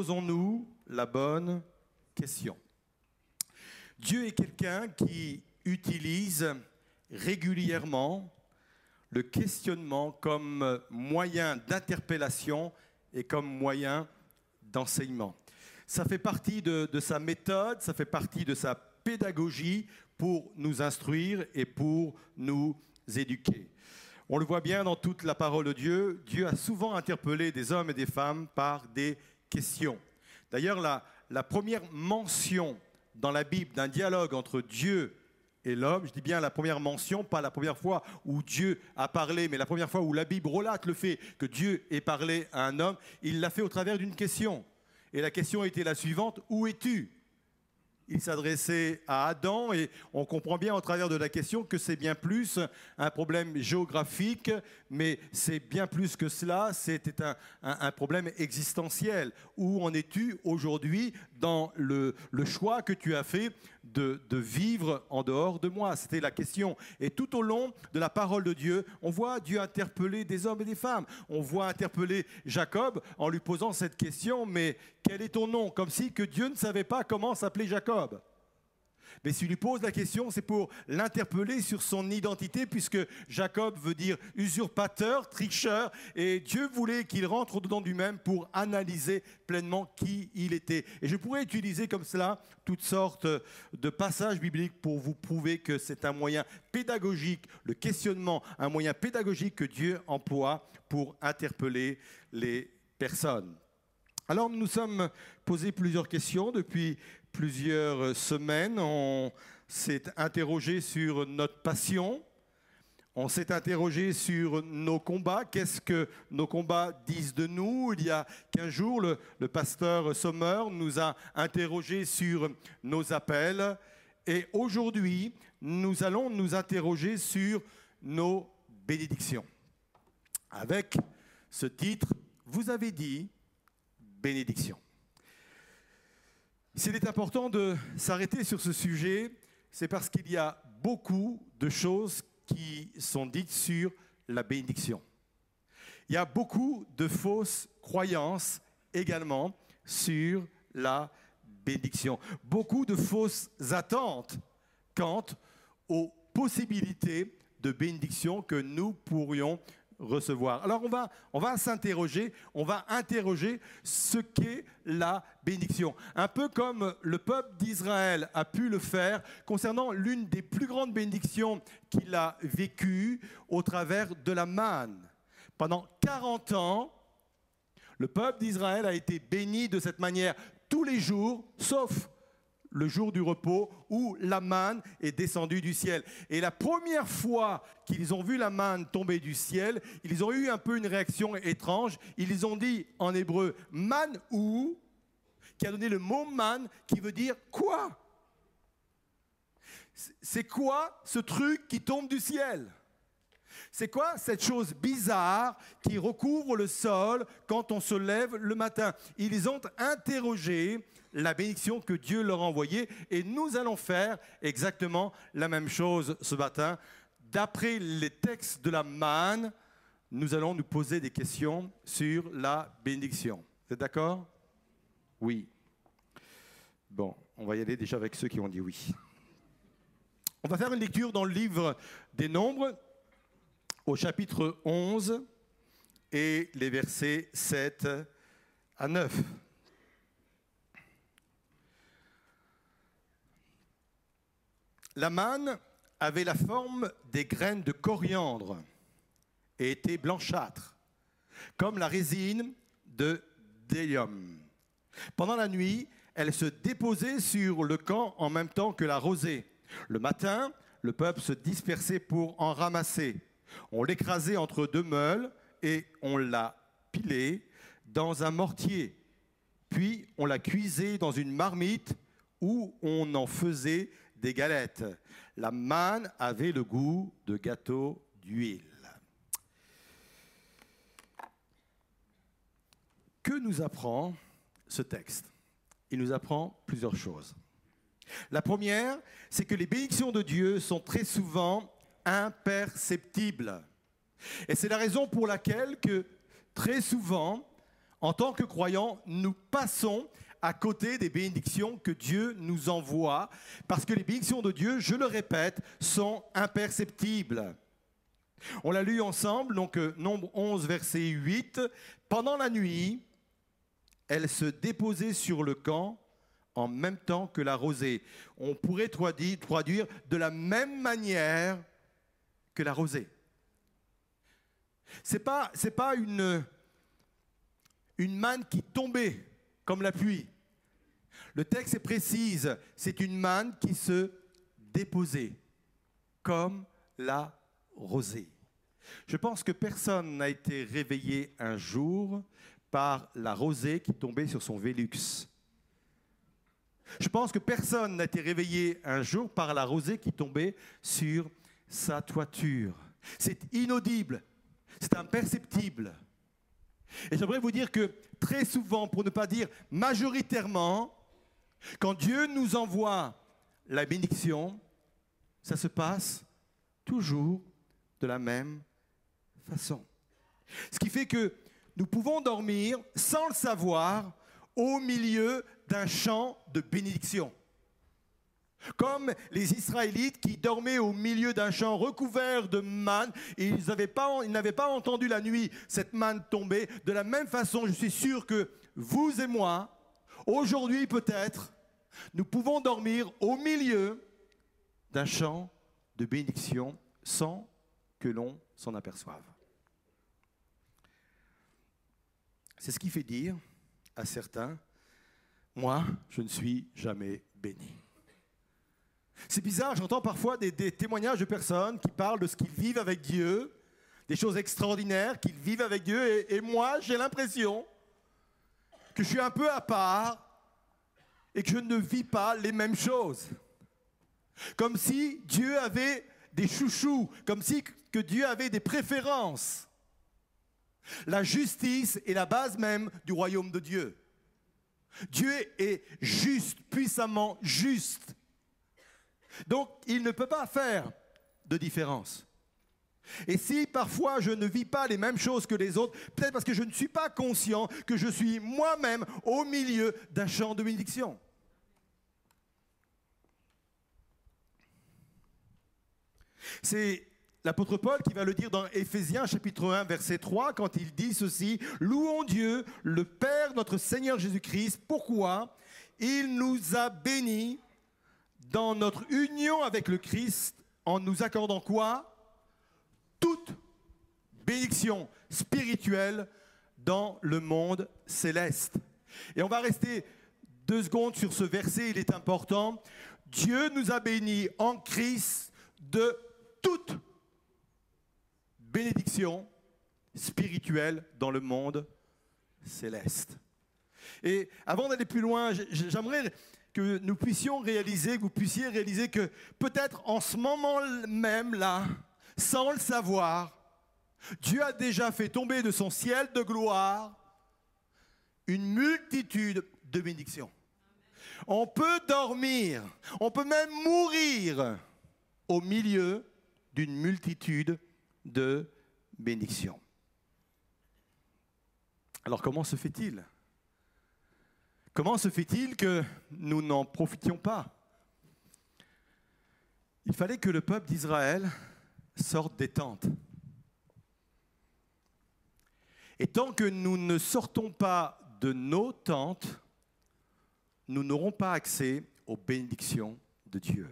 Posons-nous la bonne question. Dieu est quelqu'un qui utilise régulièrement le questionnement comme moyen d'interpellation et comme moyen d'enseignement. Ça fait partie de, sa méthode, ça fait partie de sa pédagogie pour nous instruire et pour nous éduquer. On le voit bien dans toute la parole de Dieu, Dieu a souvent interpellé des hommes et des femmes par des questions. D'ailleurs, la, la première mention dans la Bible d'un dialogue entre Dieu et l'homme, je dis bien la première mention, pas la première fois où Dieu a parlé, mais la première fois où la Bible relate le fait que Dieu ait parlé à un homme, il l'a fait au travers d'une question. Et la question était la suivante, où es-tu? Il s'adressait à Adam et on comprend bien au travers de la question que c'est bien plus un problème géographique, mais c'est bien plus que cela, c'était un, problème existentiel. Où en es-tu aujourd'hui dans le, choix que tu as fait de, de vivre en dehors de moi C'était la question. Et tout au long de la parole de Dieu, on voit Dieu interpeller des hommes et des femmes. On voit interpeller Jacob en lui posant cette question, mais quel est ton nom? Comme si que Dieu ne savait pas comment s'appeler Jacob. Mais s'il lui pose la question, c'est pour l'interpeller sur son identité, puisque Jacob veut dire usurpateur, tricheur, et Dieu voulait qu'il rentre dedans lui-même pour analyser pleinement qui il était. Et je pourrais utiliser comme cela toutes sortes de passages bibliques pour vous prouver que c'est un moyen pédagogique, le questionnement, un moyen pédagogique que Dieu emploie pour interpeller les personnes. Alors nous nous sommes posé plusieurs questions depuis plusieurs semaines. On s'est interrogé sur notre passion. On s'est interrogé sur nos combats. Qu'est-ce que nos combats disent de nous? Il y a 15 jours, le, le pasteur Sommer nous a interrogé sur nos appels. Et aujourd'hui, nous allons nous interroger sur nos bénédictions. Avec ce titre, vous avez dit bénédiction. S'il est important de s'arrêter sur ce sujet, c'est parce qu'il y a beaucoup de choses qui sont dites sur la bénédiction. Il y a beaucoup de fausses croyances également sur la bénédiction. Beaucoup de fausses attentes quant aux possibilités de bénédiction que nous pourrions recevoir. Alors on va, on va s'interroger, on va interroger ce qu'est la bénédiction. Un peu comme le peuple d'Israël a pu le faire concernant l'une des plus grandes bénédictions qu'il a vécues au travers de la manne. Pendant 40 ans, le peuple d'Israël a été béni de cette manière tous les jours, sauf le jour du repos où la manne est descendue du ciel. Et la première fois qu'ils ont vu la manne tomber du ciel, ils ont eu un peu une réaction étrange. Ils ont dit en hébreu man ou, qui a donné le mot man, qui veut dire quoi? C'est quoi ce truc qui tombe du ciel? C'est quoi cette chose bizarre qui recouvre le sol quand on se lève le matin? Ils ont interrogé la bénédiction que Dieu leur a envoyée et nous allons faire exactement la même chose ce matin. D'après les textes de la manne, nous allons nous poser des questions sur la bénédiction. Vous êtes d'accord? Oui. Bon, on va y aller déjà avec ceux qui ont dit oui. On va faire une lecture dans le livre des Nombres, au chapitre 11 et les versets 7 à 9. La manne avait la forme des graines de coriandre et était blanchâtre, comme la résine de délium. Pendant la nuit, elle se déposait sur le camp en même temps que la rosée. Le matin, le peuple se dispersait pour en ramasser. On l'écrasait entre deux meules et on la pilait dans un mortier. Puis on la cuisait dans une marmite où on en faisait des galettes. La manne avait le goût de gâteau d'huile. Que nous apprend ce texte? Il nous apprend plusieurs choses. La première, c'est que les bénédictions de Dieu sont très souvent imperceptibles. Et c'est la raison pour laquelle que très souvent, En tant que croyants, nous passons à côté des bénédictions que Dieu nous envoie, parce que les bénédictions de Dieu, je le répète, sont imperceptibles. On l'a lu ensemble, donc euh, nombre 11, verset 8. Pendant la nuit, elle se déposait sur le camp en même temps que la rosée. On pourrait traduire de la même manière que la rosée. Ce n'est pas, pas une, une manne qui tombait comme la pluie. Le texte précise, c'est une manne qui se déposait comme la rosée. Je pense que personne n'a été réveillé un jour par la rosée qui tombait sur son Vélux. Je pense que personne n'a été réveillé un jour par la rosée qui tombait sur sa toiture. C'est inaudible, c'est imperceptible. Et j'aimerais vous dire que très souvent, pour ne pas dire majoritairement, quand Dieu nous envoie la bénédiction, ça se passe toujours de la même façon. Ce qui fait que nous pouvons dormir sans le savoir au milieu d'un champ de bénédiction. Comme les Israélites qui dormaient au milieu d'un champ recouvert de manne et ils n'avaient pas, pas, entendu la nuit cette manne tomber. De la même façon, je suis sûr que vous et moi, aujourd'hui peut-être, nous pouvons dormir au milieu d'un champ de bénédiction sans que l'on s'en aperçoive. C'est ce qui fait dire à certains, moi, je ne suis jamais béni. C'est bizarre, j'entends parfois des, témoignages de personnes qui parlent de ce qu'ils vivent avec Dieu, des choses extraordinaires qu'ils vivent avec Dieu, et, moi, j'ai l'impression que je suis un peu à part et que je ne vis pas les mêmes choses. Comme si Dieu avait des chouchous, comme si que Dieu avait des préférences. La justice est la base même du royaume de Dieu. Dieu est juste, puissamment juste. Donc, il ne peut pas faire de différence. Et si parfois je ne vis pas les mêmes choses que les autres, peut-être parce que je ne suis pas conscient que je suis moi-même au milieu d'un champ de bénédiction. C'est l'apôtre Paul qui va le dire dans Éphésiens chapitre 1 verset 3 quand il dit ceci, Louons Dieu, le Père notre Seigneur Jésus-Christ, pourquoi? Il nous a bénis dans notre union avec le Christ en nous accordant quoi? Toute bénédiction spirituelle dans le monde céleste. Et on va rester deux secondes sur ce verset, il est important. Dieu nous a bénis en Christ de toute bénédiction spirituelle dans le monde céleste. Et avant d'aller plus loin, j'aimerais nous puissions réaliser, que vous puissiez réaliser que peut-être en ce moment même là, sans le savoir, Dieu a déjà fait tomber de son ciel de gloire une multitude de bénédictions. On peut dormir, on peut même mourir au milieu d'une multitude de bénédictions. Alors comment se fait-il? Comment se fait-il que nous n'en profitions pas? Il fallait que le peuple d'Israël sorte des tentes. Et tant que nous ne sortons pas de nos tentes, nous n'aurons pas accès aux bénédictions de Dieu.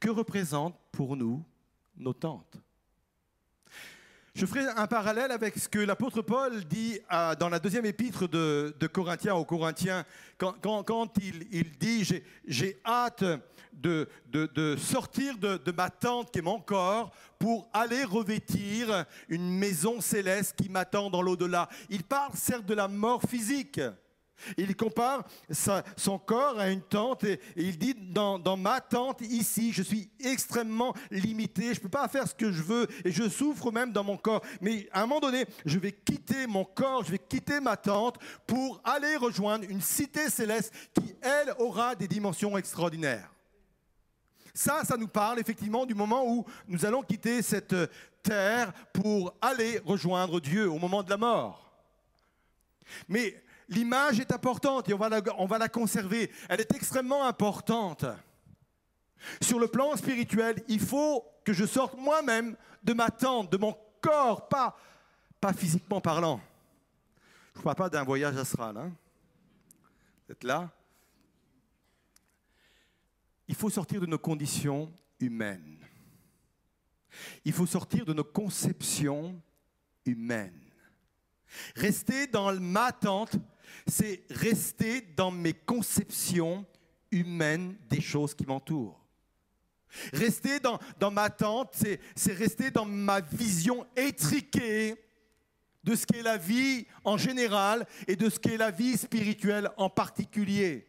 Que représentent pour nous nos tentes? Je ferai un parallèle avec ce que l'apôtre Paul dit dans la deuxième épître de, Corinthiens aux Corinthiens, quand, il, dit J'ai hâte de, sortir de, de, ma tente qui est mon corps pour aller revêtir une maison céleste qui m'attend dans l'au-delà. Il parle certes de la mort physique, il compare son corps à une tente et, il dit dans, ma tente ici, je suis extrêmement limité, je ne peux pas faire ce que je veux et je souffre même dans mon corps. Mais à un moment donné, je vais quitter mon corps, je vais quitter ma tente pour aller rejoindre une cité céleste qui, elle, aura des dimensions extraordinaires. Ça, ça nous parle effectivement du moment où nous allons quitter cette terre pour aller rejoindre Dieu au moment de la mort. Mais l'image est importante et on va, la, conserver. Elle est extrêmement importante. Sur le plan spirituel, il faut que je sorte moi-même de ma tente, de mon corps, pas, pas physiquement parlant. Je ne parle pas d'un voyage astral. Hein. Vous êtes là Il faut sortir de nos conditions humaines. Il faut sortir de nos conceptions humaines. Rester dans ma tente, c'est rester dans mes conceptions humaines des choses qui m'entourent. Rester dans, ma tente, c'est rester dans ma vision étriquée de ce qu'est la vie en général et de ce qu'est la vie spirituelle en particulier.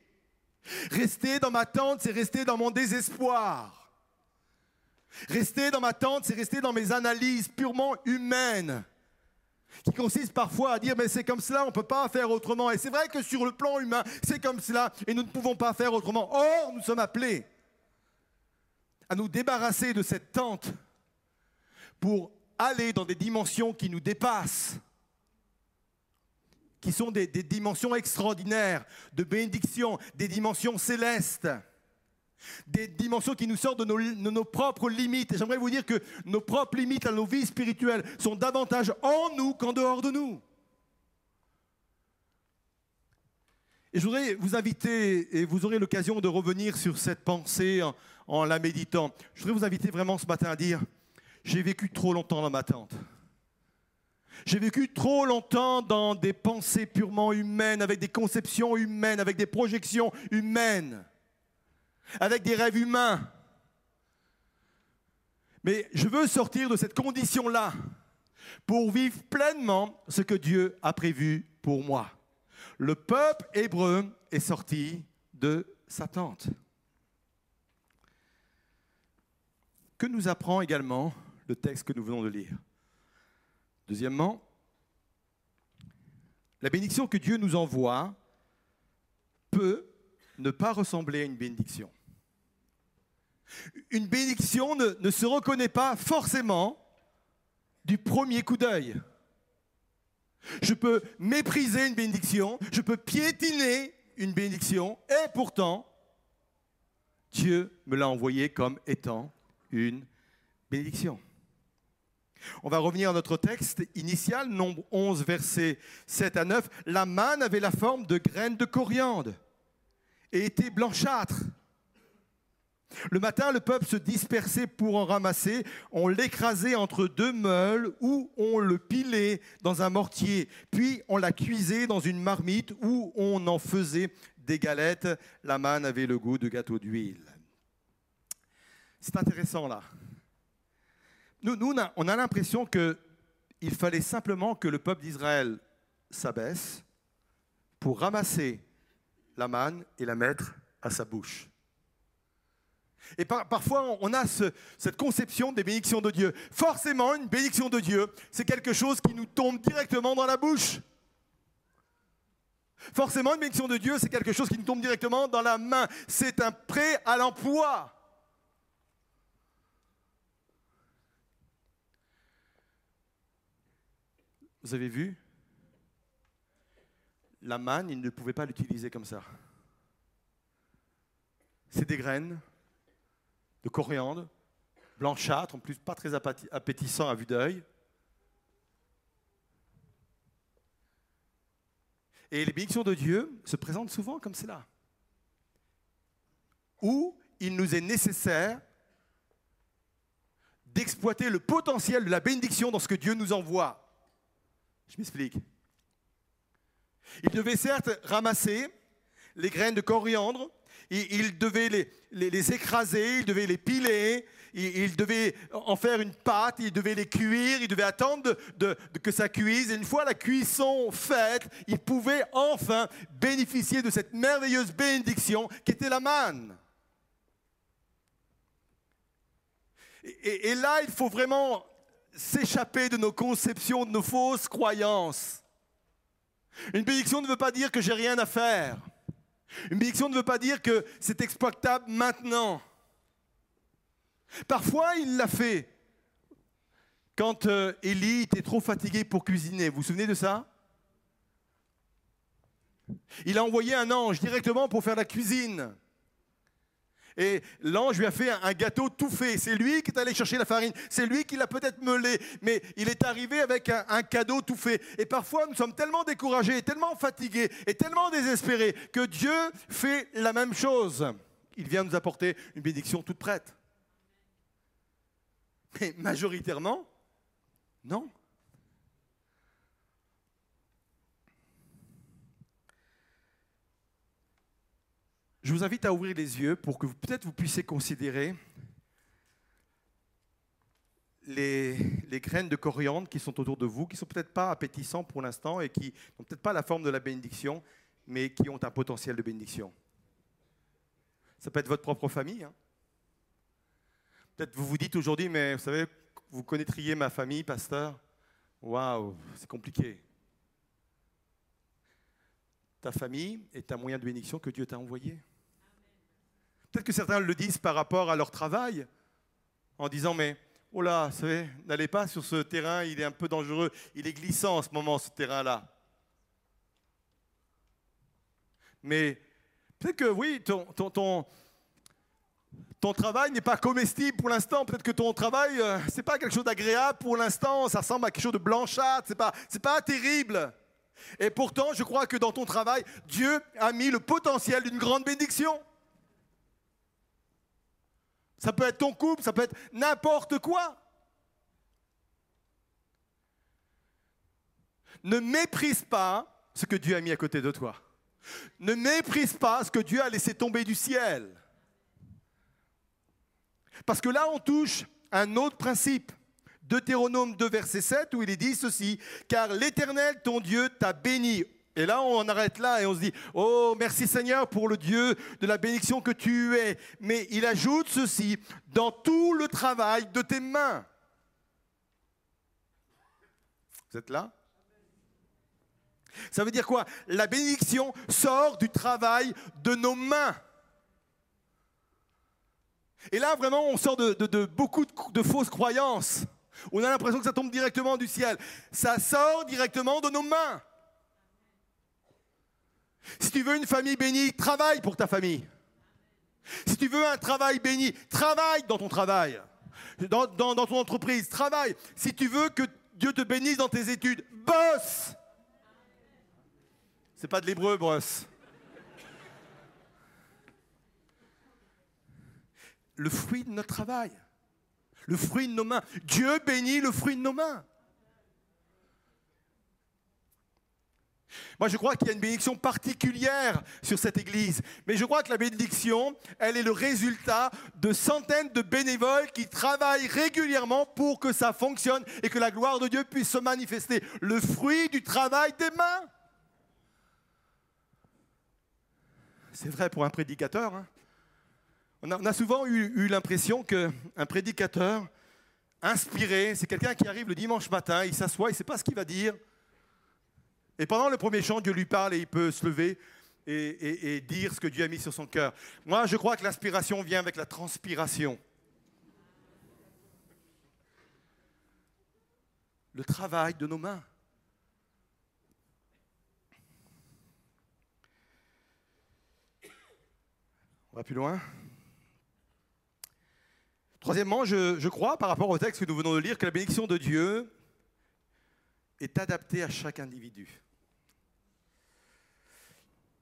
Rester dans ma tente, c'est rester dans mon désespoir. Rester dans ma tente, c'est rester dans mes analyses purement humaines, qui consistent parfois à dire, mais c'est comme cela, on ne peut pas faire autrement. Et c'est vrai que sur le plan humain, c'est comme cela, et nous ne pouvons pas faire autrement. Or, nous sommes appelés à nous débarrasser de cette tente pour aller dans des dimensions qui nous dépassent, qui sont des, dimensions extraordinaires de bénédiction, des dimensions célestes, des dimensions qui nous sortent de nos, propres limites. Et j'aimerais vous dire que nos propres limites à nos vies spirituelles sont davantage en nous qu'en dehors de nous. Et je voudrais vous inviter, et vous aurez l'occasion de revenir sur cette pensée en la méditant. Je voudrais vous inviter vraiment ce matin à dire, j'ai vécu trop longtemps dans ma tente. J'ai vécu trop longtemps dans des pensées purement humaines, avec des conceptions humaines, avec des projections humaines, avec des rêves humains. Mais je veux sortir de cette condition-là pour vivre pleinement ce que Dieu a prévu pour moi. Le peuple hébreu est sorti de sa tente. Que nous apprend également le texte que nous venons de lire Deuxièmement, la bénédiction que Dieu nous envoie peut ne pas ressembler à une bénédiction. Une bénédiction ne, se reconnaît pas forcément du premier coup d'œil. Je peux mépriser une bénédiction, je peux piétiner une bénédiction, et pourtant, Dieu me l'a envoyé comme étant une bénédiction. On va revenir à notre texte initial, nombre 11, versets 7 à 9. La manne avait la forme de graines de coriandre et était blanchâtre. Le matin, le peuple se dispersait pour en ramasser. On l'écrasait entre deux meules ou on le pilait dans un mortier. Puis on la cuisait dans une marmite où on en faisait des galettes. La manne avait le goût de gâteau d'huile. C'est intéressant là. Nous, nous on a, l'impression qu'il fallait simplement que le peuple d'Israël s'abaisse pour ramasser la manne et la mettre à sa bouche. Et parfois, on a cette conception des bénédictions de Dieu. Forcément, une bénédiction de Dieu, c'est quelque chose qui nous tombe directement dans la bouche. Forcément, une bénédiction de Dieu, c'est quelque chose qui nous tombe directement dans la main. C'est un prêt à l'emploi. Vous avez vu? La manne, il ne pouvait pas l'utiliser comme ça. C'est des graines de coriandre, blanchâtres, en plus pas très appétissant à vue d'œil. Et les bénédictions de Dieu se présentent souvent comme cela. Où il nous est nécessaire d'exploiter le potentiel de la bénédiction dans ce que Dieu nous envoie. Je m'explique. Il devait certes ramasser les graines de coriandre, il devait les, écraser, il devait les piler, il, devait en faire une pâte, il devait les cuire, il devait attendre que ça cuise. Et une fois la cuisson faite, il pouvait enfin bénéficier de cette merveilleuse bénédiction qui était la manne. et là, il faut vraiment s'échapper de nos conceptions, de nos fausses croyances. Une bénédiction ne veut pas dire que j'ai rien à faire. Une bénédiction ne veut pas dire que c'est exploitable maintenant. Parfois, il l'a fait. Quand euh, Élie était trop fatigué pour cuisiner, vous vous souvenez de ça? Il a envoyé un ange directement pour faire la cuisine. Et l'ange lui a fait un gâteau tout fait. C'est lui qui est allé chercher la farine. C'est lui qui l'a peut-être meulé. Mais il est arrivé avec un, cadeau tout fait. Et parfois, nous sommes tellement découragés, tellement fatigués et tellement désespérés que Dieu fait la même chose. Il vient nous apporter une bénédiction toute prête. Mais majoritairement, non. Je vous invite à ouvrir les yeux pour que peut-être vous puissiez considérer les, graines de coriandre qui sont autour de vous, qui ne sont peut-être pas appétissants pour l'instant et qui n'ont peut-être pas la forme de la bénédiction, mais qui ont un potentiel de bénédiction. Ça peut être votre propre famille. Hein. Peut-être vous vous dites aujourd'hui, mais vous savez, vous connaîtriez ma famille, pasteur. Waouh, c'est compliqué. Ta famille est un moyen de bénédiction que Dieu t'a envoyé. Peut-être que certains le disent par rapport à leur travail, en disant mais oh là, vous savez, n'allez pas sur ce terrain, il est un peu dangereux, il est glissant en ce moment ce terrain-là. Mais peut-être que oui, ton, travail n'est pas comestible pour l'instant. Peut-être que ton travail, euh, c'est pas quelque chose d'agréable pour l'instant. Ça ressemble à quelque chose de blanchâtre. C'est pas, c'est pas terrible. Et pourtant, je crois que dans ton travail, Dieu a mis le potentiel d'une grande bénédiction. Ça peut être ton couple, ça peut être n'importe quoi. Ne méprise pas ce que Dieu a mis à côté de toi. Ne méprise pas ce que Dieu a laissé tomber du ciel. Parce que là, on touche un autre principe. Deutéronome 2, verset 7, où il est dit ceci, car l'Éternel, ton Dieu, t'a béni et là, on arrête là et on se dit, oh, merci Seigneur pour le Dieu de la bénédiction que tu es. Mais il ajoute ceci, dans tout le travail de tes mains. Vous êtes là? Ça veut dire quoi? La bénédiction sort du travail de nos mains. Et là, vraiment, on sort de beaucoup de fausses croyances. On a l'impression que ça tombe directement du ciel. Ça sort directement de nos mains. Si tu veux une famille bénie, travaille pour ta famille. Si tu veux un travail béni, travaille dans ton travail. Dans, ton entreprise, travaille. Si tu veux que Dieu te bénisse dans tes études, bosse. C'est pas de l'hébreu, brosse. Le fruit de notre travail. Le fruit de nos mains. Dieu bénit le fruit de nos mains. Moi, je crois qu'il y a une bénédiction particulière sur cette église. Mais je crois que la bénédiction, elle est le résultat de centaines de bénévoles qui travaillent régulièrement pour que ça fonctionne et que la gloire de Dieu puisse se manifester. Le fruit du travail des mains. C'est vrai pour un prédicateur. Hein. On, a, souvent eu, eu l'impression qu'un prédicateur inspiré, c'est quelqu'un qui arrive le dimanche matin, il s'assoit, il ne sait pas ce qu'il va dire. Et pendant le premier chant, Dieu lui parle et il peut se lever et, dire ce que Dieu a mis sur son cœur. Moi, je crois que l'inspiration vient avec la transpiration. Le travail de nos mains. On va plus loin. Troisièmement, je, crois, par rapport au texte que nous venons de lire, que la bénédiction de Dieu est adaptée à chaque individu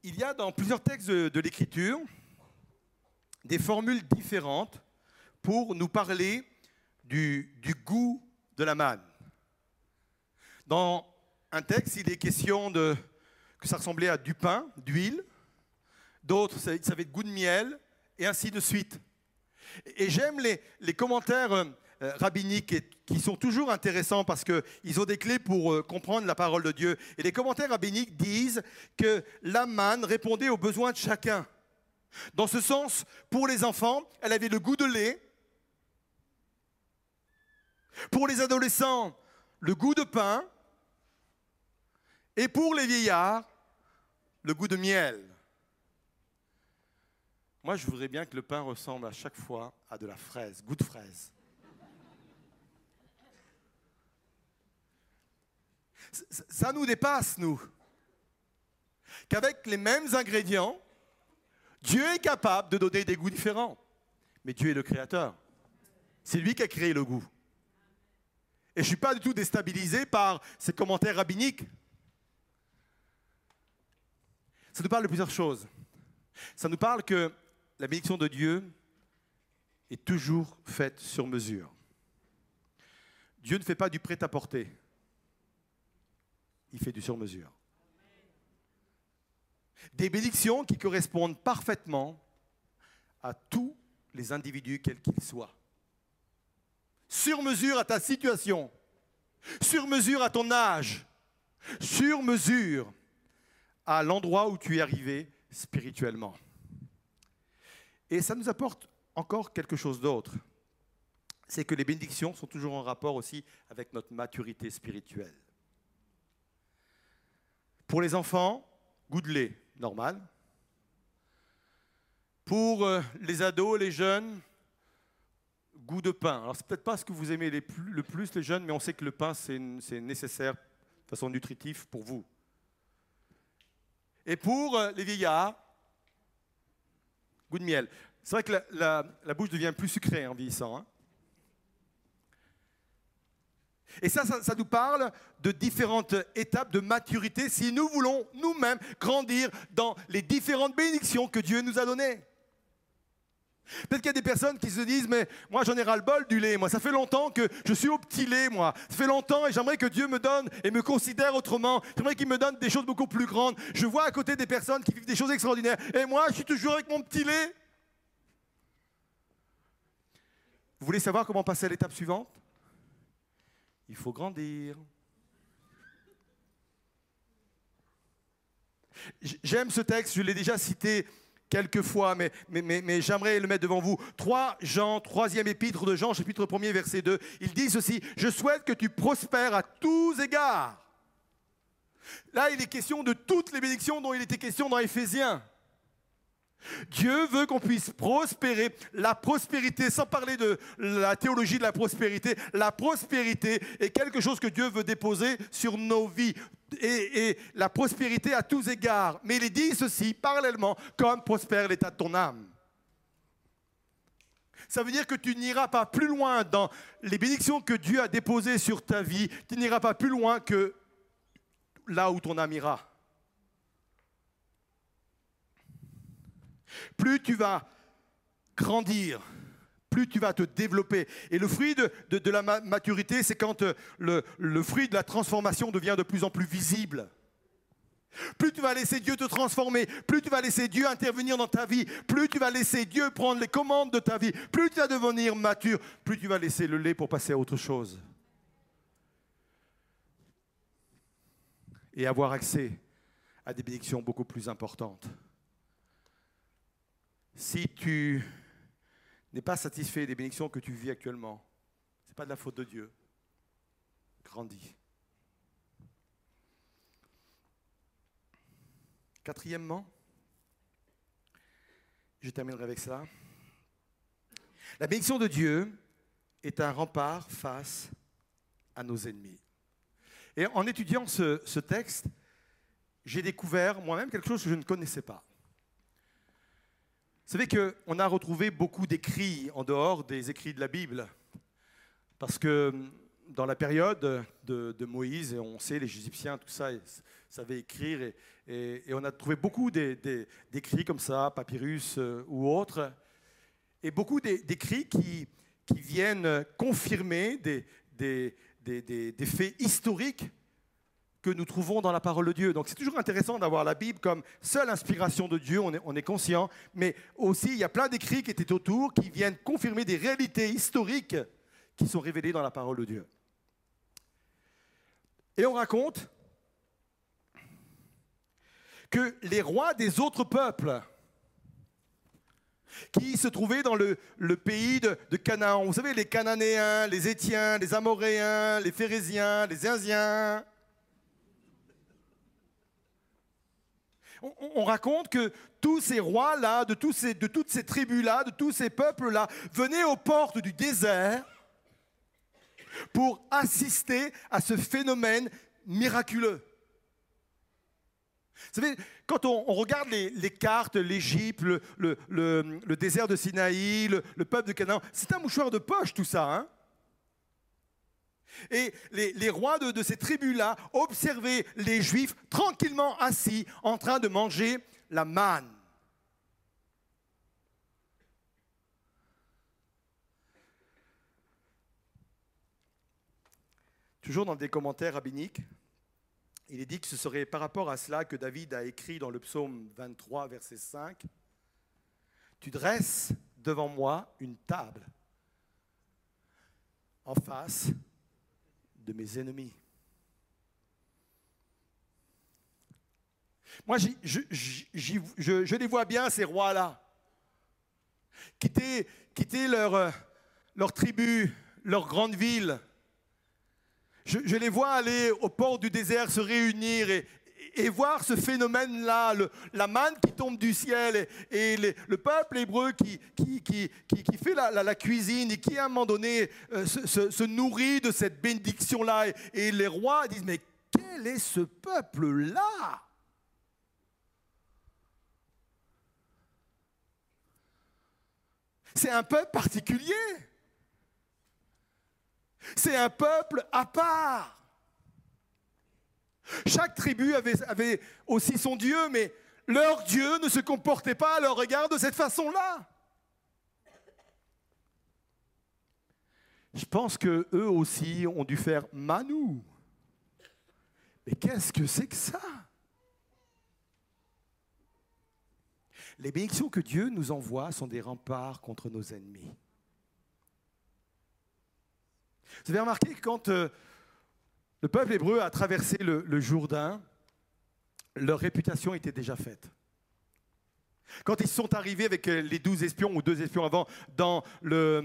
il y a dans plusieurs textes de, l'Écriture des formules différentes pour nous parler du, goût de la manne. Dans un texte, il est question de, que ça ressemblait à du pain, d'huile, d'autres, ça, avait de goût de miel, et ainsi de suite. Et j'aime les, les commentaires euh, rabbiniques qui sont toujours intéressants parce qu'ils ont des clés pour euh, comprendre la parole de Dieu. Et les commentaires rabbiniques disent que la manne répondait aux besoins de chacun. Dans ce sens, pour les enfants, elle avait le goût de lait. Pour les adolescents, le goût de pain. Et pour les vieillards, le goût de miel. Moi, je voudrais bien que le pain ressemble à chaque fois à de la fraise, goût de fraise. Ça nous dépasse, nous. qu'avec les mêmes ingrédients, Dieu est capable de donner des goûts différents. Mais Dieu est le créateur. C'est lui qui a créé le goût. Et je ne suis pas du tout déstabilisé par ces commentaires rabbiniques. Ça nous parle de plusieurs choses. Ça nous parle que la bénédiction de Dieu est toujours faite sur mesure. Dieu ne fait pas du prêt-à-porter. Il fait du sur-mesure. Des bénédictions qui correspondent parfaitement à tous les individus, quels qu'ils soient. Sur mesure à ta situation, sur mesure à ton âge, sur mesure à l'endroit où tu es arrivé spirituellement. Et ça nous apporte encore quelque chose d'autre. C'est que les bénédictions sont toujours en rapport aussi avec notre maturité spirituelle. Pour les enfants, goût de lait, normal. Pour euh, les ados, les jeunes, goût de pain. Alors, c'est peut-être pas ce que vous aimez le plus, les jeunes, mais on sait que le pain, c'est nécessaire de façon nutritive pour vous. Et pour euh, les vieillards, goût de miel. C'est vrai que la, bouche devient plus sucrée en vieillissant. Hein. Et ça, ça, nous parle de différentes étapes de maturité si nous voulons nous-mêmes grandir dans les différentes bénédictions que Dieu nous a données. Peut-être qu'il y a des personnes qui se disent, mais moi j'en ai ras-le-bol du lait, moi ça fait longtemps que je suis au petit lait, moi. Ça fait longtemps et j'aimerais que Dieu me donne et me considère autrement. J'aimerais qu'il me donne des choses beaucoup plus grandes. Je vois à côté des personnes qui vivent des choses extraordinaires. Et moi je suis toujours avec mon petit lait. Vous voulez savoir comment passer à l'étape suivante? Il faut grandir. J'aime ce texte, je l'ai déjà cité quelques fois, mais, j'aimerais le mettre devant vous. 3 Jean, troisième épître de Jean, chapitre 1er, verset 2. Il dit ceci, je souhaite que tu prospères à tous égards. Là, il est question de toutes les bénédictions dont il était question dans Éphésiens. Dieu veut qu'on puisse prospérer. La prospérité, sans parler de la théologie de la prospérité, la prospérité est quelque chose que Dieu veut déposer sur nos vies et, la prospérité à tous égards. Mais il dit ceci parallèlement, comme prospère l'état de ton âme. Ça veut dire que tu n'iras pas plus loin dans les bénédictions que Dieu a déposées sur ta vie, tu n'iras pas plus loin que là où ton âme ira. Plus tu vas grandir, plus tu vas te développer. Et le fruit de, la maturité, c'est quand euh, le, fruit de la transformation devient de plus en plus visible. Plus tu vas laisser Dieu te transformer, plus tu vas laisser Dieu intervenir dans ta vie, plus tu vas laisser Dieu prendre les commandes de ta vie, plus tu vas devenir mature, plus tu vas laisser le lait pour passer à autre chose. Et avoir accès à des bénédictions beaucoup plus importantes. Si tu n'est pas satisfait des bénédictions que tu vis actuellement, ce n'est pas de la faute de Dieu. Grandis. Quatrièmement, je terminerai avec ça. La bénédiction de Dieu est un rempart face à nos ennemis. Et en étudiant ce texte, j'ai découvert moi-même quelque chose que je ne connaissais pas. Vous savez qu'on a retrouvé beaucoup d'écrits en dehors des écrits de la Bible. Parce que hum, dans la période de, Moïse, et on sait, les Égyptiens, tout ça, savaient écrire, et, on a trouvé beaucoup d'écrits comme ça, papyrus euh, ou autres, et beaucoup d'écrits qui, viennent confirmer des faits historiques que nous trouvons dans la parole de Dieu. Donc c'est toujours intéressant d'avoir la Bible comme seule inspiration de Dieu, on est, on est conscient, mais aussi il y a plein d'écrits qui étaient autour, qui viennent confirmer des réalités historiques qui sont révélées dans la parole de Dieu. Et on raconte que les rois des autres peuples, qui se trouvaient dans le, pays de, de, Canaan. Vous savez, les Cananéens, les Étiens, les Amoréens, les Phérésiens, les Indiens, on, raconte que tous ces rois-là, de, toutes ces tribus-là, de tous ces peuples-là, venaient aux portes du désert pour assister à ce phénomène miraculeux. Vous savez, quand on, regarde les, cartes, l'Égypte, le, désert de Sinaï, le, peuple de Canaan, c'est un mouchoir de poche tout ça. Hein et les, rois de, de ces tribus-là observaient les Juifs tranquillement assis en train de manger la manne. Toujours dans des commentaires rabbiniques, il est dit que ce serait par rapport à cela que David a écrit dans le psaume 23, verset 5, Tu dresses devant moi une table en face de mes ennemis. Moi, je, les vois bien, ces rois-là, quitter, quitter leur, euh, leur tribu, leur grande ville. Je, les vois aller au port du désert se réunir et, et voir ce phénomène-là, la manne qui tombe du ciel et, le peuple hébreu qui, fait la, cuisine et qui à un moment donné euh, se, nourrit de cette bénédiction-là. Et, les rois disent, mais quel est ce peuple-là? C'est un peuple particulier. C'est un peuple à part. Chaque tribu avait, aussi son Dieu, mais leur Dieu ne se comportait pas à leur regard de cette façon-là. Je pense que eux aussi ont dû faire Manou. Mais qu'est-ce que c'est que ça? Les bénédictions que Dieu nous envoie sont des remparts contre nos ennemis. Vous avez remarqué que quand euh, le peuple hébreu a traversé le, Jourdain, leur réputation était déjà faite. Quand ils sont arrivés avec euh, les douze espions ou deux espions avant dans la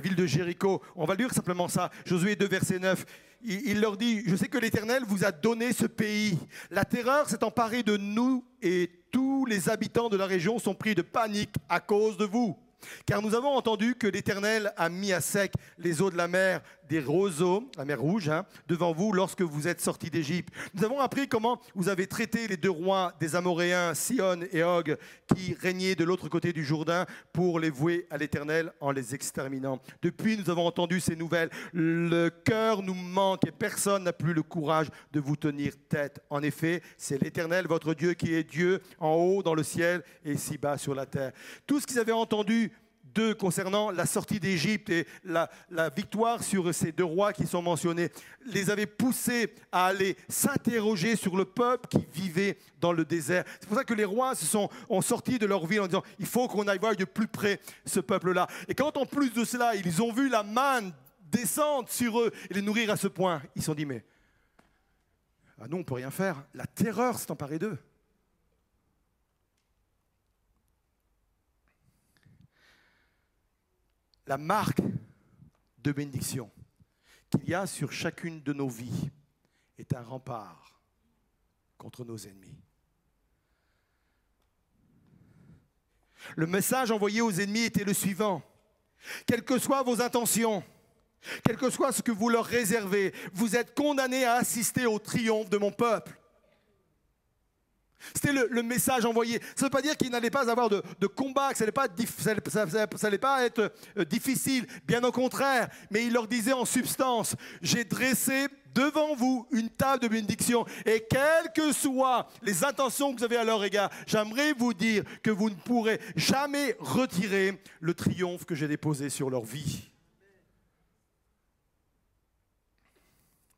ville de Jéricho, on va lire simplement ça, Josué 2, verset 9, il, leur dit, je sais que l'Éternel vous a donné ce pays. La terreur s'est emparée de nous et tous les habitants de la région sont pris de panique à cause de vous. Car nous avons entendu que l'Éternel a mis à sec les eaux de la mer des roseaux, la mer Rouge, hein, devant vous lorsque vous êtes sortis d'Égypte. Nous avons appris comment vous avez traité les deux rois des Amoréens, Sion et Og, qui régnaient de l'autre côté du Jourdain, pour les vouer à l'Éternel en les exterminant. Depuis, nous avons entendu ces nouvelles. Le cœur nous manque et personne n'a plus le courage de vous tenir tête. En effet, c'est l'Éternel, votre Dieu, qui est Dieu en haut dans le ciel et si bas sur la terre. Tout ce qu'ils avaient entendu deux concernant la sortie d'Égypte et la, victoire sur ces deux rois qui sont mentionnés, les avait poussés à aller s'interroger sur le peuple qui vivait dans le désert. C'est pour ça que les rois se sont, ont sorti de leur ville en disant, il faut qu'on aille voir de plus près ce peuple-là. Et quand en plus de cela, ils ont vu la manne descendre sur eux et les nourrir à ce point, ils se sont dit, mais ah non, on ne peut rien faire. La terreur s'est emparée d'eux. La marque de bénédiction qu'il y a sur chacune de nos vies est un rempart contre nos ennemis. Le message envoyé aux ennemis était le suivant. Quelles que soient vos intentions, quel que soit ce que vous leur réservez, vous êtes condamnés à assister au triomphe de mon peuple. C'était le, message envoyé. Ça ne veut pas dire qu'il n'allait pas avoir de, combat, que ça n'allait pas, être euh, difficile, bien au contraire. Mais il leur disait en substance, j'ai dressé devant vous une table de bénédiction. Et quelles que soient les intentions que vous avez à leur égard, j'aimerais vous dire que vous ne pourrez jamais retirer le triomphe que j'ai déposé sur leur vie.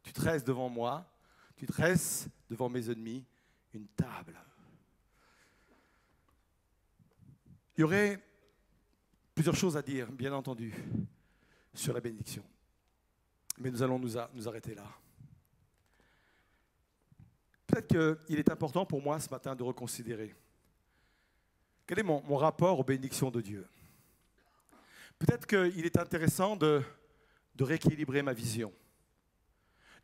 Tu te devant moi, tu te devant mes ennemis, une table. Il y aurait plusieurs choses à dire, bien entendu, sur la bénédiction. Mais nous allons nous, nous arrêter là. Peut-être qu'il est important pour moi ce matin de reconsidérer quel est mon, mon rapport aux bénédictions de Dieu? Peut-être qu'il est intéressant de, de rééquilibrer ma vision,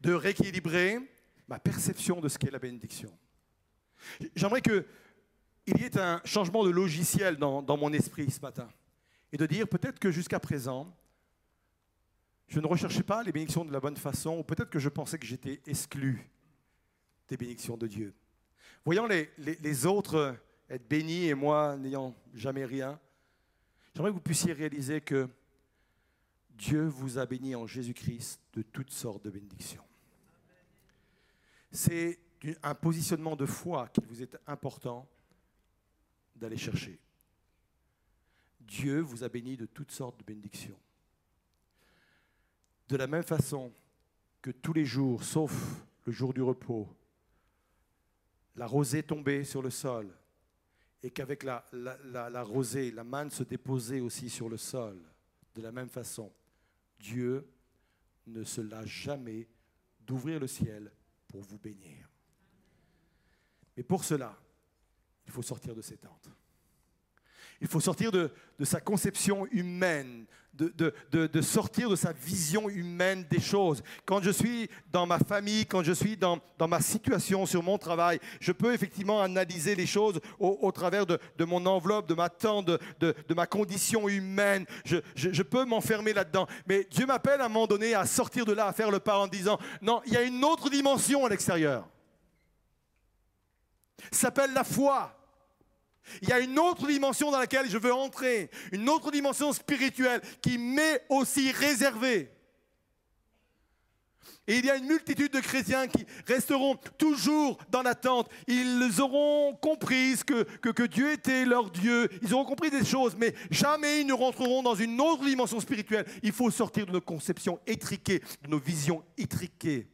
de rééquilibrer ma perception de ce qu'est la bénédiction. J'aimerais qu'il y ait un changement de logiciel dans, mon esprit ce matin. Et de dire peut-être que jusqu'à présent, je ne recherchais pas les bénédictions de la bonne façon, ou peut-être que je pensais que j'étais exclu des bénédictions de Dieu. voyant les, les- autres être bénis et moi n'ayant jamais rien, j'aimerais que vous puissiez réaliser que Dieu vous a béni en Jésus-Christ de toutes sortes de bénédictions. C'est un positionnement de foi qu'il vous est important d'aller chercher. Dieu vous a béni de toutes sortes de bénédictions. De la même façon que tous les jours, sauf le jour du repos, la rosée tombait sur le sol et qu'avec la, la- rosée, la manne se déposait aussi sur le sol, de la même façon, Dieu ne se lâche jamais d'ouvrir le ciel pour vous bénir. Mais pour cela, il faut sortir de ses tentes. Il faut sortir de, sa conception humaine, de, sortir de sa vision humaine des choses. Quand je suis dans ma famille, quand je suis dans, ma situation sur mon travail, je peux effectivement analyser les choses au, travers de, mon enveloppe, de ma tente, de, ma condition humaine. Je, je- je peux m'enfermer là-dedans. Mais Dieu m'appelle à un moment donné à sortir de là, à faire le pas en disant, non, il y a une autre dimension à l'extérieur. S'appelle la foi. Il y a une autre dimension dans laquelle je veux entrer, une autre dimension spirituelle qui m'est aussi réservée. Et il y a une multitude de chrétiens qui resteront toujours dans l'attente. Ils auront compris que, que, que Dieu était leur Dieu. Ils auront compris des choses, mais jamais ils ne rentreront dans une autre dimension spirituelle. Il faut sortir de nos conceptions étriquées, de nos visions étriquées,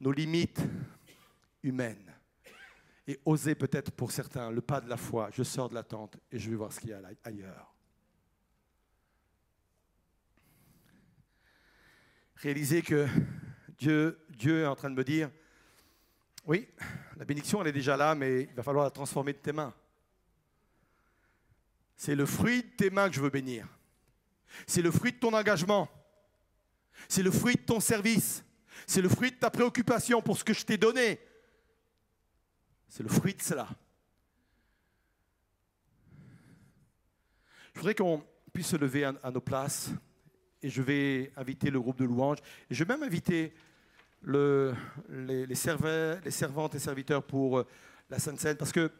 nos limites humaines et oser peut-être pour certains le pas de la foi. Je sors de la tente et je vais voir ce qu'il y a ailleurs. Réaliser que Dieu, Dieu est en train de me dire, oui, la bénédiction elle est déjà là, mais il va falloir la transformer de tes mains. C'est le fruit de tes mains que je veux bénir. C'est le fruit de ton engagement. C'est le fruit de ton service. C'est le fruit de ta préoccupation pour ce que je t'ai donné. C'est le fruit de cela. Je voudrais qu'on puisse se lever à, nos places et je vais inviter le groupe de louanges. Je vais même inviter le- les, servantes et serviteurs pour euh, la Sainte Seine parce que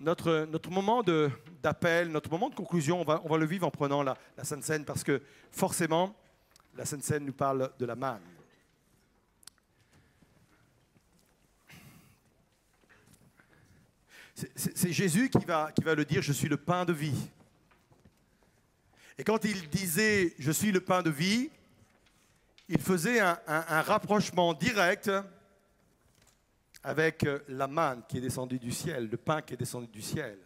notre, moment d'appel, notre moment de conclusion, on va, le vivre en prenant la, la Sainte Seine parce que forcément, la Sainte Seine nous parle de la manne. C'est- Jésus qui va, qui va le dire, je suis le pain de vie. Et quand il disait, je suis le pain de vie, il faisait un, un- un rapprochement direct avec euh, la manne qui est descendue du ciel, le pain qui est descendu du ciel.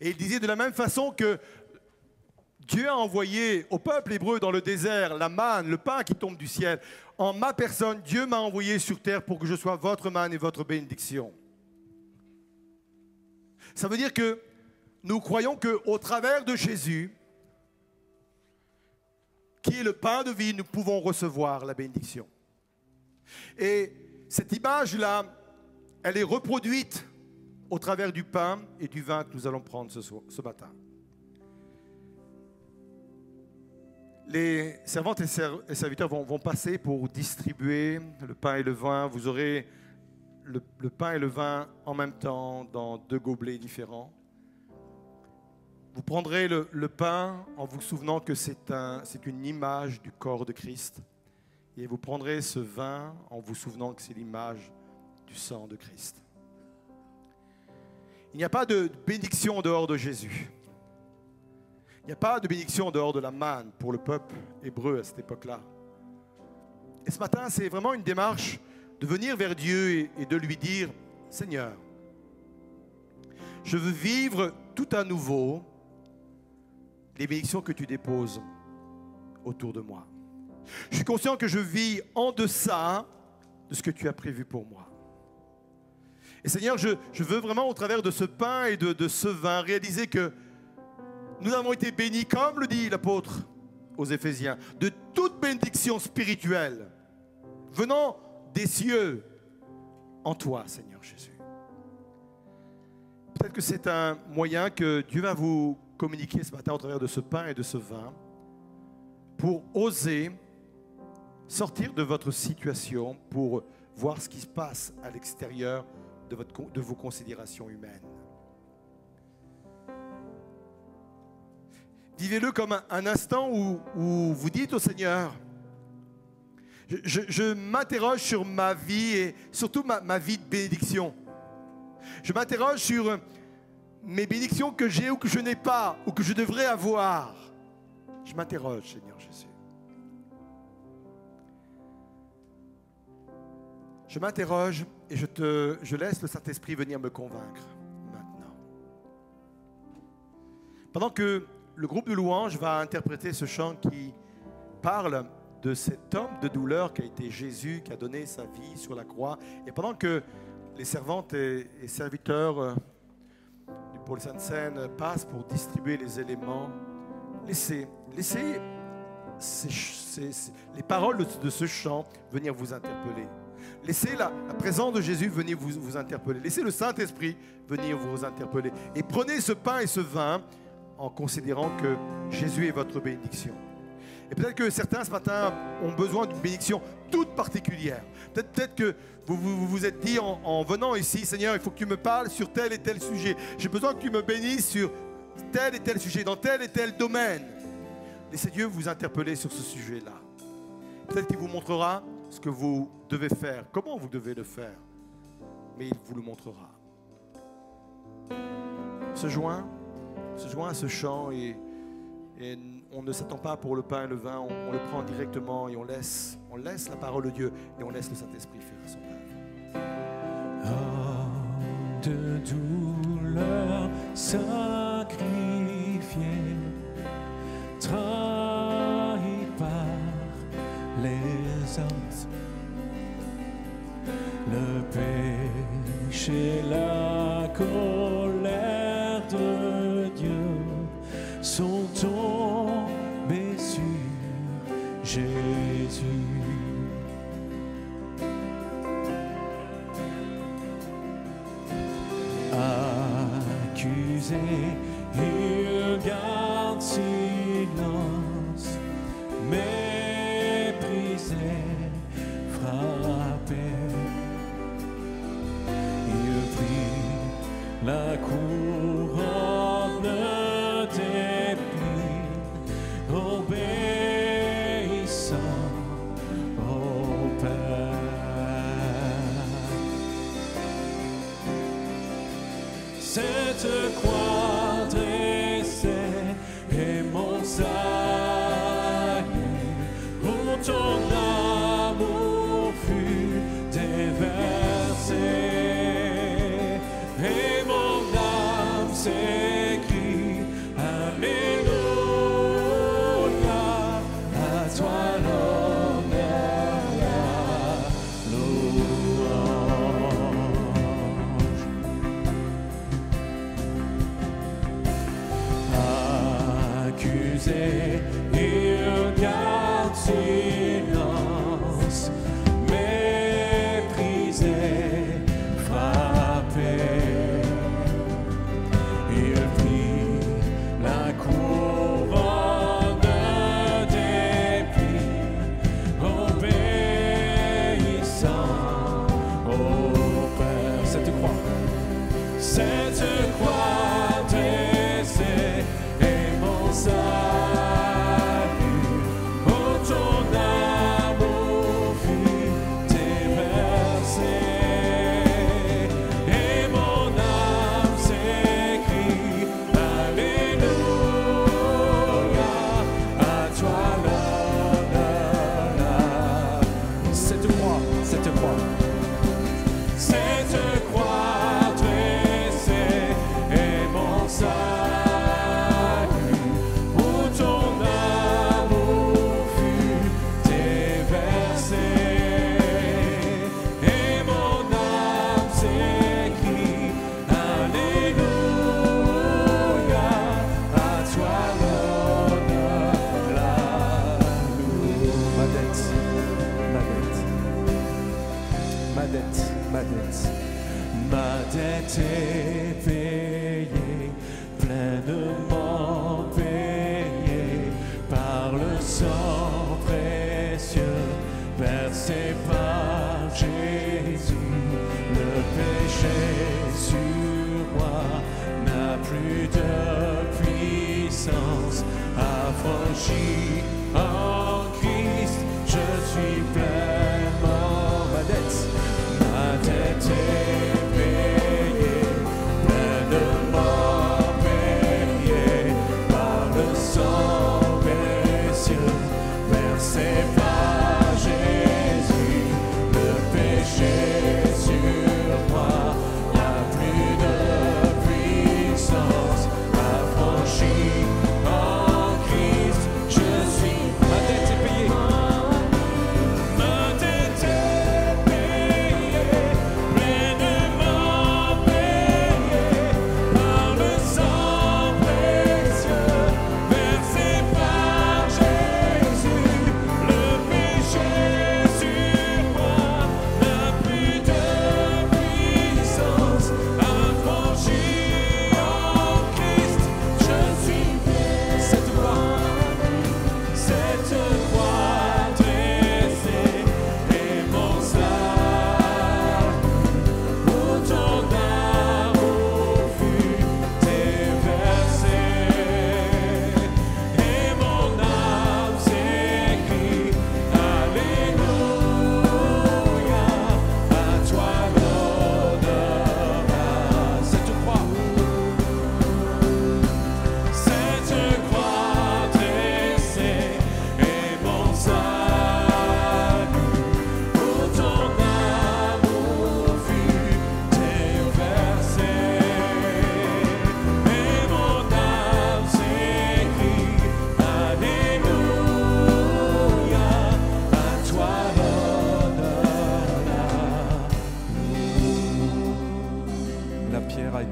Et il disait de la même façon que Dieu a envoyé au peuple hébreu dans le désert la manne, le pain qui tombe du ciel. En ma personne, Dieu m'a envoyé sur terre pour que je sois votre manne et votre bénédiction. Ça veut dire que nous croyons qu'au travers de Jésus, qui est le pain de vie, nous pouvons recevoir la bénédiction. Et cette image-là, elle est reproduite au travers du pain et du vin que nous allons prendre ce, matin. Les servantes et ser- et serviteurs vont, vont passer pour distribuer le pain et le vin. Vous aurez le, pain et le vin en même temps dans deux gobelets différents. Vous prendrez le, pain en vous souvenant que c'est une image du corps de Christ. Et vous prendrez ce vin en vous souvenant que c'est l'image du sang de Christ. Il n'y a pas de bénédiction en dehors de Jésus. Il n'y a pas de bénédiction en dehors de la manne pour le peuple hébreu à cette époque-là. Et ce matin, c'est vraiment une démarche de venir vers Dieu et, de lui dire, Seigneur, je veux vivre tout à nouveau les bénédictions que tu déposes autour de moi. Je suis conscient que je vis en deçà de ce que tu as prévu pour moi. Et Seigneur, je, je veux vraiment au travers de ce pain et de, de ce vin réaliser que nous avons été bénis, comme le dit l'apôtre aux Éphésiens, de toute bénédiction spirituelle venant des cieux en toi, Seigneur Jésus. Peut-être que c'est un moyen que Dieu va vous communiquer ce matin au travers de ce pain et de ce vin pour oser sortir de votre situation, pour voir ce qui se passe à l'extérieur de, votre, vos considérations humaines. Vivez-le comme un, instant où, vous dites au Seigneur, je, m'interroge sur ma vie et surtout ma, vie de bénédiction. Je m'interroge sur mes bénédictions que j'ai ou que je n'ai pas ou que je devrais avoir. Je m'interroge, Seigneur Jésus. Je m'interroge et je, te, je laisse le Saint-Esprit venir me convaincre maintenant. Pendant que le groupe de louanges va interpréter ce chant qui parle de cet homme de douleur qui a été Jésus, qui a donné sa vie sur la croix, et pendant que les servantes et, serviteurs euh, du pôle Sainte-Seine passent pour distribuer les éléments, laissez, laissez les paroles de, ce chant venir vous interpeller. Laissez la, la, présence de Jésus venir vous interpeller. Laissez le Saint-Esprit venir vous interpeller. Et prenez ce pain et ce vin en considérant que Jésus est votre bénédiction. Et peut-être que certains ce matin ont besoin d'une bénédiction toute particulière. Peut-être peut que vous, vous êtes dit en, en, venant ici, Seigneur, il faut que tu me parles sur tel et tel sujet. J'ai besoin que tu me bénisses sur tel et tel sujet, dans tel et tel domaine. Laissez Dieu vous interpeller sur ce sujet-là. Peut-être qu'il vous montrera ce que vous devez faire, comment vous devez le faire, mais il vous le montrera. Se joint, se joint à ce chant et on ne s'attend pas pour le pain et le vin, on, le prend directement et on laisse, la parole de Dieu et on laisse le Saint-Esprit faire son œuvre. Les le péché, la colère de Dieu sont tombés Jésus. Accusé,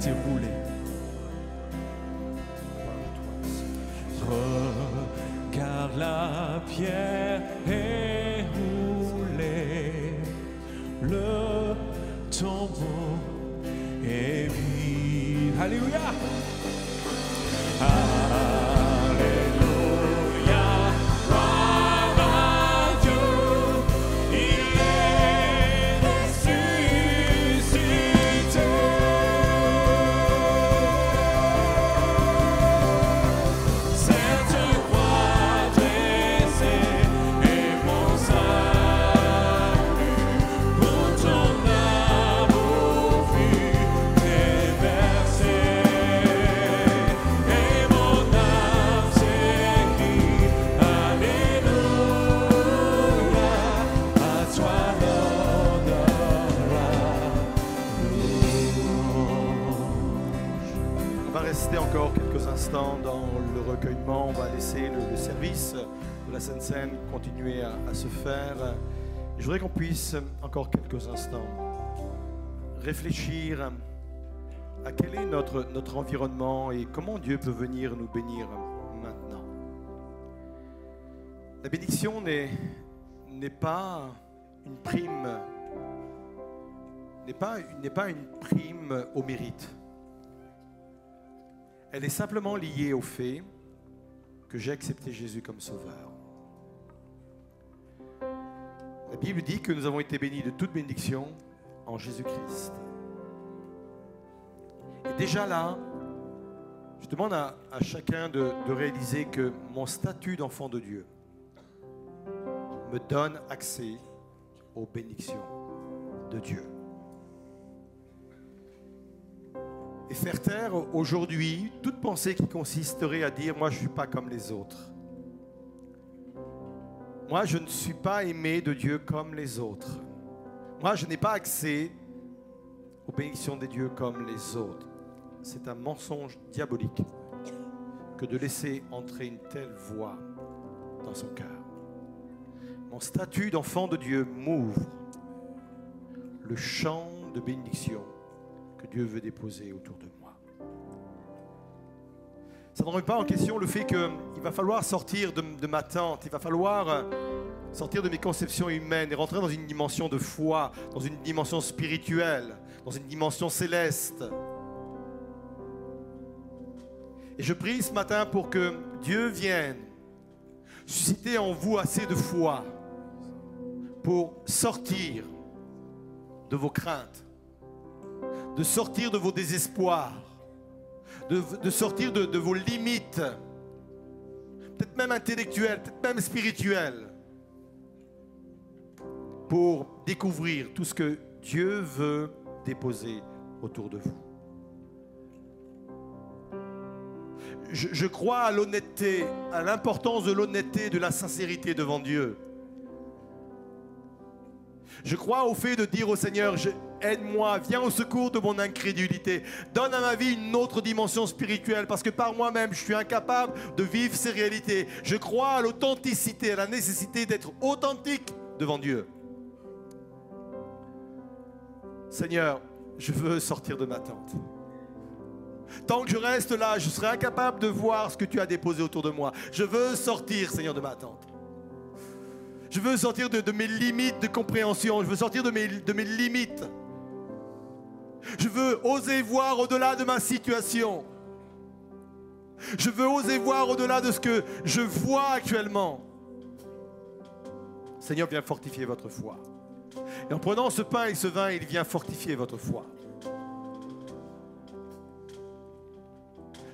La de la Sainte Seine continuer à, se faire. Je voudrais qu'on puisse encore quelques instants réfléchir à quel est notre, notre environnement et comment Dieu peut venir nous bénir maintenant. La bénédiction n'est pas une prime, n'est pas, n'est pas une prime au mérite. Elle est simplement liée au fait que j'ai accepté Jésus comme sauveur. La Bible dit que nous avons été bénis de toute bénédiction en Jésus-Christ. Et déjà là, je demande à, chacun de, de réaliser que mon statut d'enfant de Dieu me donne accès aux bénédictions de Dieu. Et faire taire aujourd'hui toute pensée qui consisterait à dire moi je ne suis pas comme les autres. Moi je ne suis pas aimé de Dieu comme les autres. Moi je n'ai pas accès aux bénédictions des dieux comme les autres. C'est un mensonge diabolique que de laisser entrer une telle voix dans son cœur. Mon statut d'enfant de Dieu m'ouvre le champ de bénédiction que Dieu veut déposer autour de moi. Ça ne remet pas en question le fait qu'il va falloir sortir de, de ma tente, il va falloir euh, sortir de mes conceptions humaines et rentrer dans une dimension de foi, dans une dimension spirituelle, dans une dimension céleste. Et je prie ce matin pour que Dieu vienne susciter en vous assez de foi pour sortir de vos craintes, de sortir de vos désespoirs, de, sortir de, de vos limites, peut-être même intellectuelles, peut-être même spirituelles, pour découvrir tout ce que Dieu veut déposer autour de vous. Je, je crois à l'honnêteté, à l'importance de l'honnêteté, de la sincérité devant Dieu. Je crois au fait de dire au Seigneur, aide-moi, viens au secours de mon incrédulité. Donne à ma vie une autre dimension spirituelle parce que par moi-même, je suis incapable de vivre ces réalités. Je crois à l'authenticité, à la nécessité d'être authentique devant Dieu. Seigneur, je veux sortir de ma tente. Tant que je reste là, je serai incapable de voir ce que tu as déposé autour de moi. Je veux sortir, Seigneur, de ma tente. Je veux sortir de, mes limites de compréhension. Je veux sortir de mes, de mes limites. Je veux oser voir au-delà de ma situation. Je veux oser voir au-delà de ce que je vois actuellement. Seigneur, viens fortifier votre foi. Et en prenant ce pain et ce vin, il vient fortifier votre foi.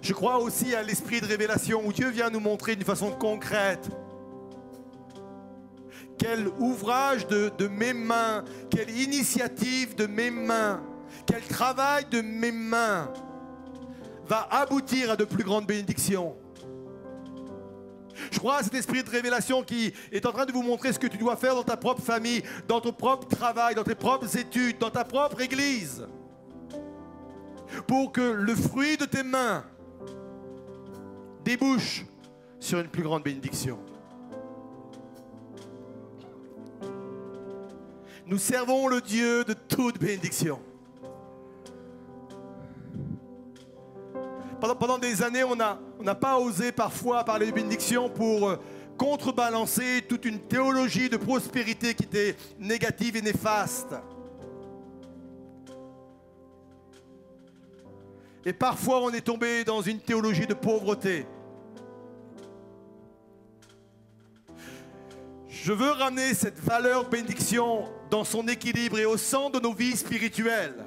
Je crois aussi à l'esprit de révélation où Dieu vient nous montrer d'une façon concrète quel ouvrage de, mes mains, quelle initiative de mes mains, quel travail de mes mains va aboutir à de plus grandes bénédictions. Je crois à cet esprit de révélation qui est en train de vous montrer ce que tu dois faire dans ta propre famille, dans ton propre travail, dans tes propres études, dans ta propre église. Pour que le fruit de tes mains débouche sur une plus grande bénédiction. Nous servons le Dieu de toute bénédiction. Pendant, pendant des années, on n'a pas osé parfois parler de bénédiction pour euh, contrebalancer toute une théologie de prospérité qui était négative et néfaste. Et parfois, on est tombé dans une théologie de pauvreté. Je veux ramener cette valeur bénédiction dans son équilibre et au centre de nos vies spirituelles.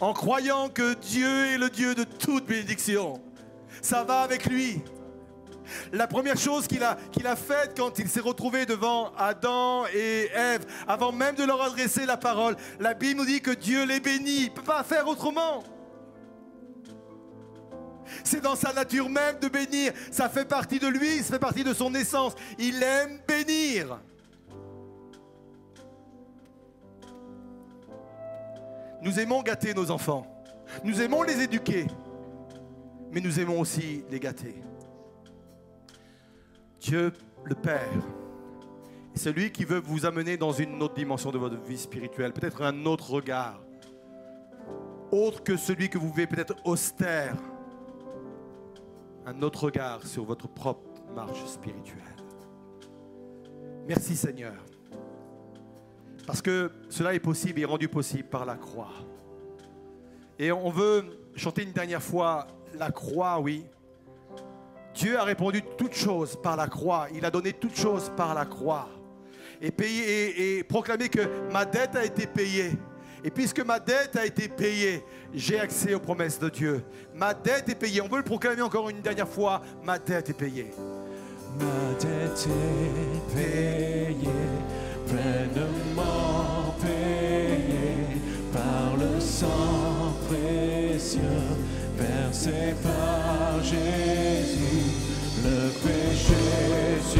En croyant que Dieu est le Dieu de toute bénédiction. Ça va avec lui. La première chose qu'il a, a faite quand il s'est retrouvé devant Adam et Ève, avant même de leur adresser la parole, la Bible nous dit que Dieu les bénit. Il ne peut pas faire autrement. C'est dans sa nature même de bénir. Ça fait partie de lui, ça fait partie de son essence. Il aime bénir. Nous aimons gâter nos enfants. Nous aimons les éduquer. Mais nous aimons aussi les gâter. Dieu le Père est celui qui veut vous amener dans une autre dimension de votre vie spirituelle, peut-être un autre regard, autre que celui que vous vivez peut-être austère, un autre regard sur votre propre marche spirituelle. Merci Seigneur, parce que cela est possible et rendu possible par la croix. Et on veut chanter une dernière fois la croix, oui. Dieu a répondu toutes choses par la croix. Il a donné toutes choses par la croix. Et, et, proclamé que ma dette a été payée. Et puisque ma dette a été payée, j'ai accès aux promesses de Dieu. Ma dette est payée. On veut le proclamer encore une dernière fois. Ma dette est payée. Ma dette est payée, pleinement payé par le sang précieux versé par Jésus, le péché.